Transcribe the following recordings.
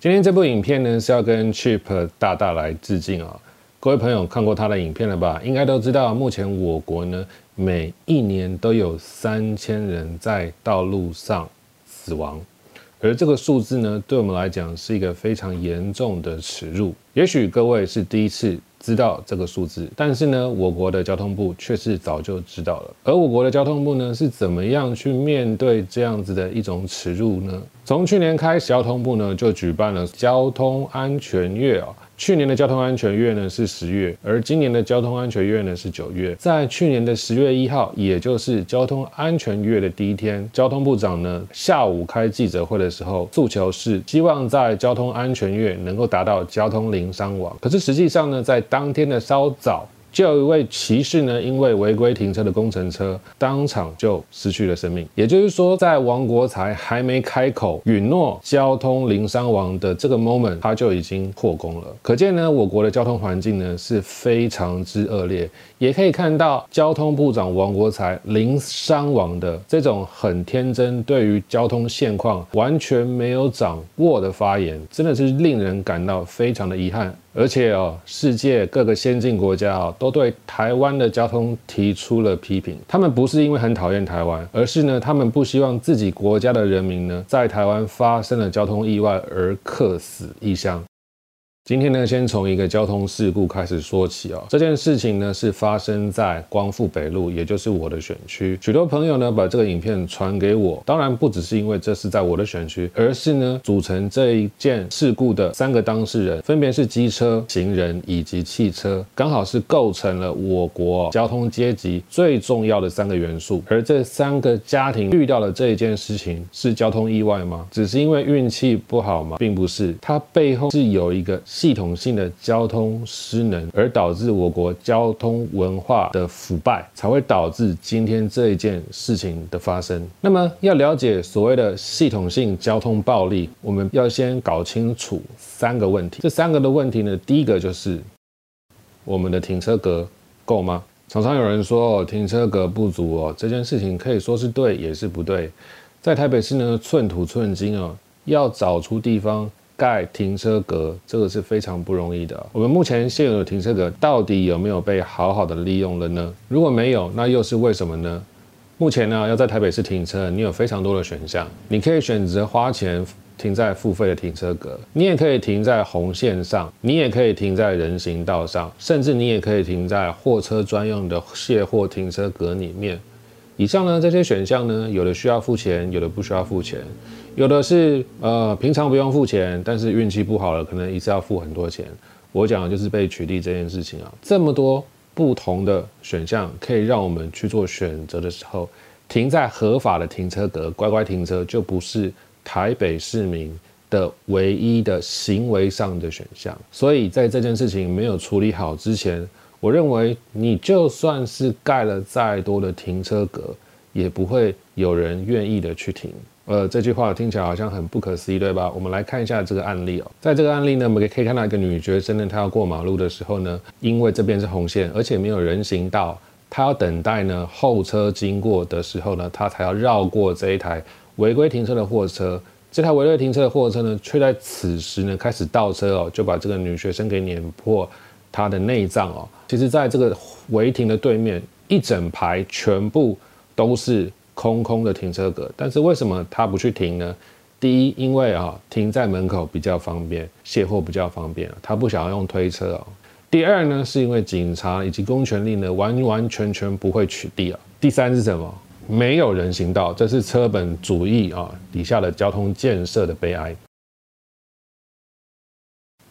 今天这部影片呢是要跟 Chip 大大来致敬啊！各位朋友看过他的影片了吧？应该都知道，目前我国呢每一年都有三千人在道路上死亡，而这个数字呢，对我们来讲是一个非常严重的耻辱。也许各位是第一次。知道这个数字，但是呢，我国的交通部却是早就知道了。而我国的交通部呢，是怎么样去面对这样子的一种耻辱呢？从去年开始，交通部呢就举办了交通安全月啊。去年的交通安全月呢是十月，而今年的交通安全月呢是九月。在去年的十月一号，也就是交通安全月的第一天，交通部长呢下午开记者会的时候，诉求是希望在交通安全月能够达到交通零伤亡。可是实际上呢，在当天的稍早。就有一位骑士呢，因为违规停车的工程车，当场就失去了生命。也就是说，在王国才还没开口允诺交通零伤亡的这个 moment，他就已经破功了。可见呢，我国的交通环境呢是非常之恶劣。也可以看到交通部长王国才零伤亡的这种很天真，对于交通现况完全没有掌握的发言，真的是令人感到非常的遗憾。而且哦，世界各个先进国家哦，都对台湾的交通提出了批评。他们不是因为很讨厌台湾，而是呢，他们不希望自己国家的人民呢，在台湾发生了交通意外而客死异乡。今天呢，先从一个交通事故开始说起哦。这件事情呢，是发生在光复北路，也就是我的选区。许多朋友呢，把这个影片传给我。当然，不只是因为这是在我的选区，而是呢，组成这一件事故的三个当事人，分别是机车、行人以及汽车，刚好是构成了我国交通阶级最重要的三个元素。而这三个家庭遇到的这一件事情，是交通意外吗？只是因为运气不好吗？并不是，它背后是有一个。系统性的交通失能，而导致我国交通文化的腐败，才会导致今天这一件事情的发生。那么，要了解所谓的系统性交通暴力，我们要先搞清楚三个问题。这三个的问题呢，第一个就是我们的停车格够吗？常常有人说哦，停车格不足哦，这件事情可以说是对，也是不对。在台北市呢，寸土寸金哦，要找出地方。盖停车格，这个是非常不容易的。我们目前现有的停车格到底有没有被好好的利用了呢？如果没有，那又是为什么呢？目前呢，要在台北市停车，你有非常多的选项，你可以选择花钱停在付费的停车格，你也可以停在红线上，你也可以停在人行道上，甚至你也可以停在货车专用的卸货停车格里面。以上呢这些选项呢，有的需要付钱，有的不需要付钱。有的是呃平常不用付钱，但是运气不好了，可能一次要付很多钱。我讲的就是被取缔这件事情啊，这么多不同的选项可以让我们去做选择的时候，停在合法的停车格，乖乖停车就不是台北市民的唯一的行为上的选项。所以在这件事情没有处理好之前，我认为你就算是盖了再多的停车格，也不会有人愿意的去停。呃，这句话听起来好像很不可思议，对吧？我们来看一下这个案例哦。在这个案例呢，我们可以看到一个女学生呢，她要过马路的时候呢，因为这边是红线，而且没有人行道，她要等待呢后车经过的时候呢，她才要绕过这一台违规停车的货车。这台违规停车的货车呢，却在此时呢开始倒车哦，就把这个女学生给碾破他的内脏哦。其实，在这个违停的对面，一整排全部都是。空空的停车格，但是为什么他不去停呢？第一，因为啊停在门口比较方便，卸货比较方便，他不想要用推车哦。第二呢，是因为警察以及公权力呢完完全全不会取缔啊。第三是什么？没有人行道，这是车本主义啊底下的交通建设的悲哀。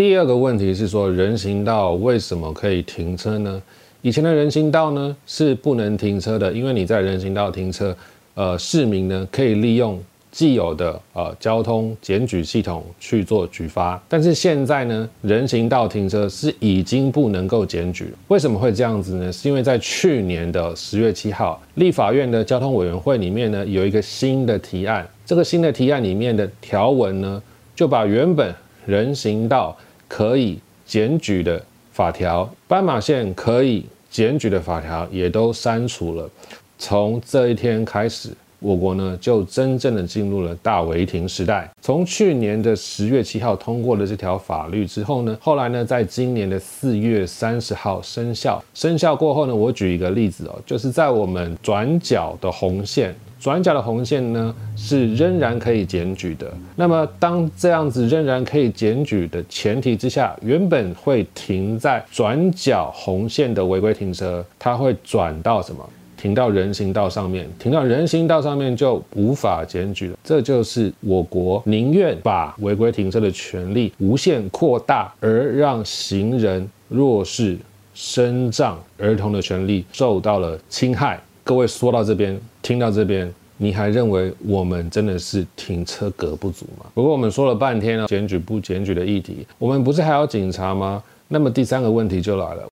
第二个问题是说，人行道为什么可以停车呢？以前的人行道呢是不能停车的，因为你在人行道停车，呃，市民呢可以利用既有的呃交通检举系统去做举发。但是现在呢，人行道停车是已经不能够检举。为什么会这样子呢？是因为在去年的十月七号，立法院的交通委员会里面呢有一个新的提案，这个新的提案里面的条文呢就把原本人行道可以检举的。法条，斑马线可以检举的法条也都删除了。从这一天开始，我国呢就真正的进入了大违停时代。从去年的十月七号通过了这条法律之后呢，后来呢，在今年的四月三十号生效。生效过后呢，我举一个例子哦，就是在我们转角的红线。转角的红线呢是仍然可以检举的。那么当这样子仍然可以检举的前提之下，原本会停在转角红线的违规停车，它会转到什么？停到人行道上面。停到人行道上面就无法检举了。这就是我国宁愿把违规停车的权利无限扩大，而让行人、弱势、身障、儿童的权利受到了侵害。各位说到这边，听到这边，你还认为我们真的是停车格不足吗？不过我们说了半天了，检举不检举的议题，我们不是还有警察吗？那么第三个问题就来了。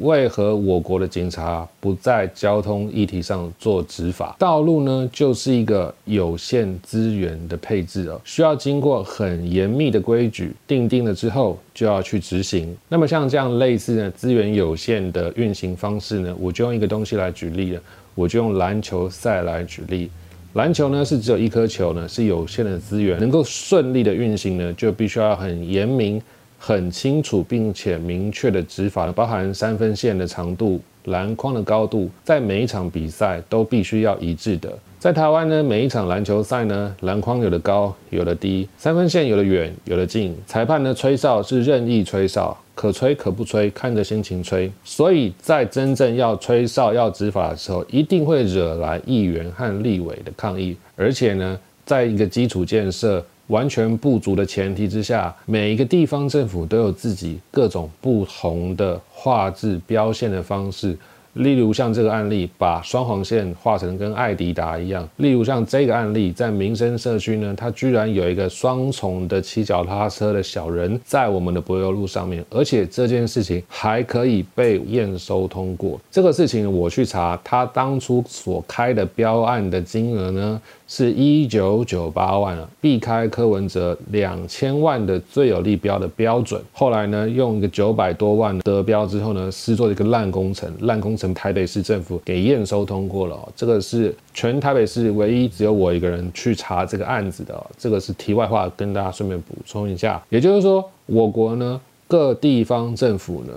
为何我国的警察不在交通议题上做执法？道路呢，就是一个有限资源的配置哦，需要经过很严密的规矩定定了之后，就要去执行。那么像这样类似的资源有限的运行方式呢，我就用一个东西来举例了，我就用篮球赛来举例。篮球呢是只有一颗球呢，是有限的资源，能够顺利的运行呢，就必须要很严明。很清楚并且明确的执法，包含三分线的长度、篮筐的高度，在每一场比赛都必须要一致的。在台湾呢，每一场篮球赛呢，篮筐有的高，有的低，三分线有的远，有的近。裁判呢吹哨是任意吹哨，可吹可不吹，看着心情吹。所以在真正要吹哨要执法的时候，一定会惹来议员和立委的抗议。而且呢，在一个基础建设。完全不足的前提之下，每一个地方政府都有自己各种不同的画质标线的方式。例如像这个案例，把双黄线画成跟艾迪达一样。例如像这个案例，在民生社区呢，它居然有一个双重的骑脚踏车的小人在我们的柏油路上面，而且这件事情还可以被验收通过。这个事情我去查，他当初所开的标案的金额呢，是一九九八万啊，避开柯文哲两千万的最有利标的标准。后来呢，用一个九百多万得标之后呢，是做一个烂工程，烂工程。台北市政府给验收通过了，这个是全台北市唯一只有我一个人去查这个案子的，这个是题外话，跟大家顺便补充一下。也就是说，我国呢各地方政府呢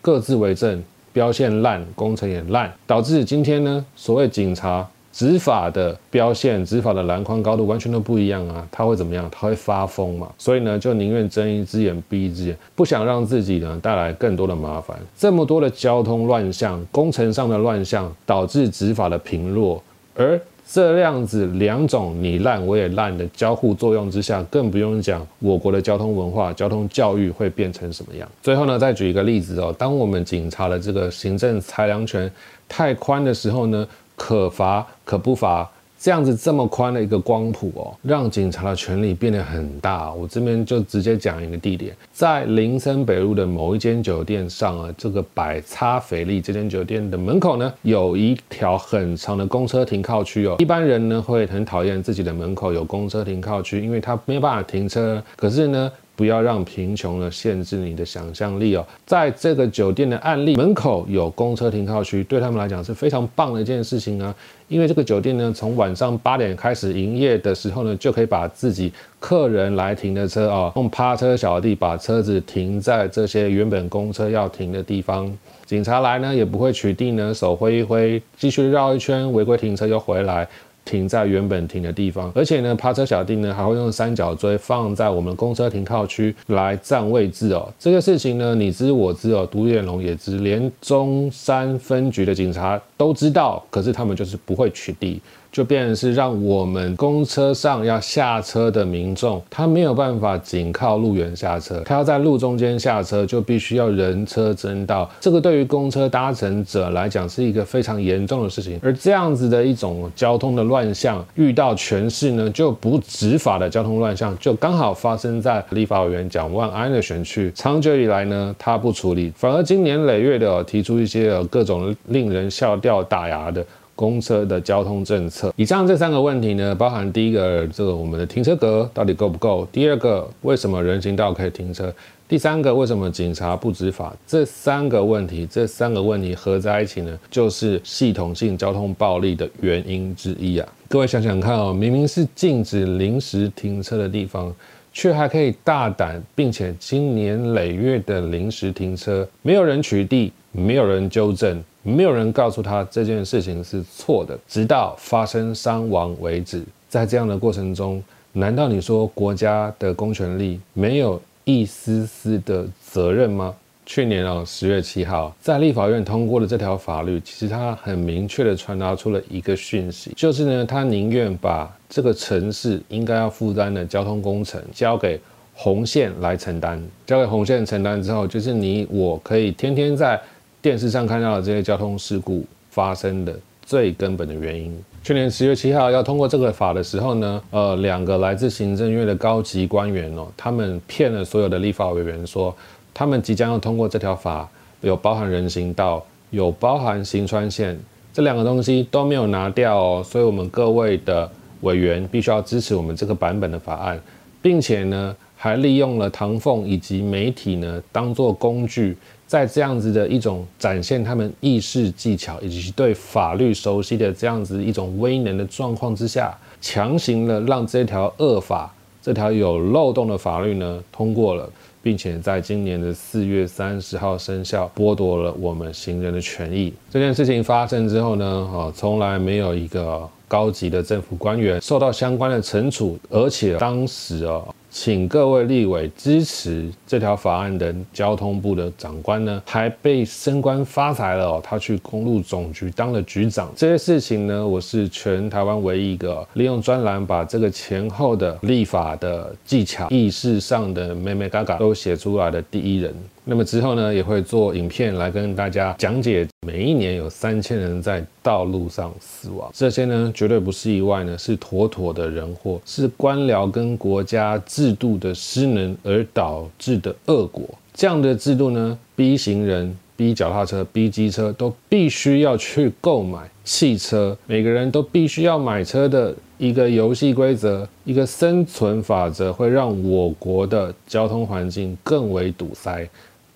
各自为政，标线烂，工程也烂，导致今天呢所谓警察。执法的标线、执法的篮筐高度完全都不一样啊！他会怎么样？他会发疯嘛？所以呢，就宁愿睁一只眼闭一只眼，不想让自己呢带来更多的麻烦。这么多的交通乱象、工程上的乱象，导致执法的频弱。而这样子两种你烂我也烂的交互作用之下，更不用讲我国的交通文化、交通教育会变成什么样。最后呢，再举一个例子哦，当我们警察的这个行政裁量权太宽的时候呢？可罚可不罚，这样子这么宽的一个光谱哦，让警察的权力变得很大。我这边就直接讲一个地点，在林森北路的某一间酒店上啊，这个百差斐丽这间酒店的门口呢，有一条很长的公车停靠区哦。一般人呢会很讨厌自己的门口有公车停靠区，因为他没有办法停车。可是呢。不要让贫穷呢限制你的想象力哦。在这个酒店的案例门口有公车停靠区，对他们来讲是非常棒的一件事情啊。因为这个酒店呢，从晚上八点开始营业的时候呢，就可以把自己客人来停的车哦，用趴车小弟把车子停在这些原本公车要停的地方。警察来呢，也不会取缔呢，手挥一挥，继续绕一圈违规停车又回来。停在原本停的地方，而且呢，趴车小弟呢还会用三角锥放在我们公车停靠区来占位置哦。这个事情呢，你知我知哦，独眼龙也知，连中山分局的警察都知道，可是他们就是不会取缔。就变成是让我们公车上要下车的民众，他没有办法仅靠路缘下车，他要在路中间下车，就必须要人车争道。这个对于公车搭乘者来讲是一个非常严重的事情。而这样子的一种交通的乱象，遇到全市呢就不执法的交通乱象，就刚好发生在立法委员蒋万安的选区。长久以来呢，他不处理，反而经年累月的提出一些各种令人笑掉大牙的。公车的交通政策。以上这三个问题呢，包含第一个，这个我们的停车格到底够不够？第二个，为什么人行道可以停车？第三个，为什么警察不执法？这三个问题，这三个问题合在一起呢，就是系统性交通暴力的原因之一啊！各位想想看哦，明明是禁止临时停车的地方。却还可以大胆，并且经年累月的临时停车，没有人取缔，没有人纠正，没有人告诉他这件事情是错的，直到发生伤亡为止。在这样的过程中，难道你说国家的公权力没有一丝丝的责任吗？去年啊，十月七号，在立法院通过的这条法律，其实它很明确的传达出了一个讯息，就是呢，他宁愿把这个城市应该要负担的交通工程交给红线来承担，交给红线承担之后，就是你我可以天天在电视上看到的这些交通事故发生的最根本的原因。去年十月七号要通过这个法的时候呢，呃，两个来自行政院的高级官员哦，他们骗了所有的立法委员说。他们即将要通过这条法，有包含人行道，有包含行川线，这两个东西都没有拿掉哦，所以我们各位的委员必须要支持我们这个版本的法案，并且呢，还利用了唐凤以及媒体呢，当做工具，在这样子的一种展现他们议事技巧以及对法律熟悉的这样子一种威能的状况之下，强行的让这条恶法，这条有漏洞的法律呢通过了。并且在今年的四月三十号生效，剥夺了我们行人的权益。这件事情发生之后呢，啊，从来没有一个高级的政府官员受到相关的惩处，而且当时啊。请各位立委支持这条法案的交通部的长官呢，还被升官发财了哦。他去公路总局当了局长。这些事情呢，我是全台湾唯一一个利用专栏把这个前后的立法的技巧、意识上的妹妹嘎嘎都写出来的第一人。那么之后呢，也会做影片来跟大家讲解。每一年有三千人在道路上死亡，这些呢绝对不是意外呢，是妥妥的人祸，是官僚跟国家制度的失能而导致的恶果。这样的制度呢，逼行人、逼脚踏车、逼机车都必须要去购买汽车，每个人都必须要买车的一个游戏规则，一个生存法则，会让我国的交通环境更为堵塞。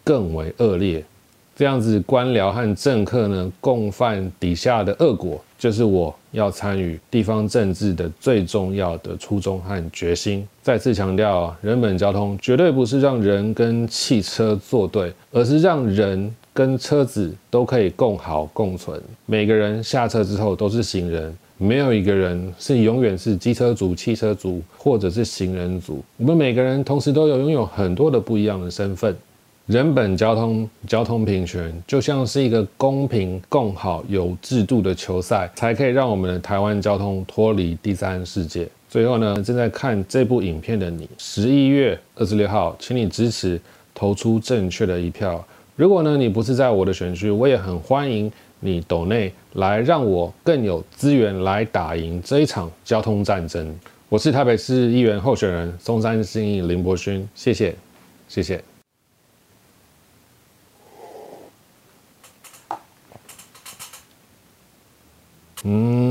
更为恶劣，这样子官僚和政客呢共犯底下的恶果，就是我要参与地方政治的最重要的初衷和决心。再次强调，人本交通绝对不是让人跟汽车作对，而是让人跟车子都可以共好共存。每个人下车之后都是行人，没有一个人是永远是机车族、汽车族或者是行人族。我们每个人同时都有拥有很多的不一样的身份。人本交通交通平权就像是一个公平、共好、有制度的球赛，才可以让我们的台湾交通脱离第三世界。最后呢，正在看这部影片的你，十一月二十六号，请你支持投出正确的一票。如果呢你不是在我的选区，我也很欢迎你抖内来，让我更有资源来打赢这一场交通战争。我是台北市议员候选人松山新义林柏勋，谢谢，谢谢。Mm.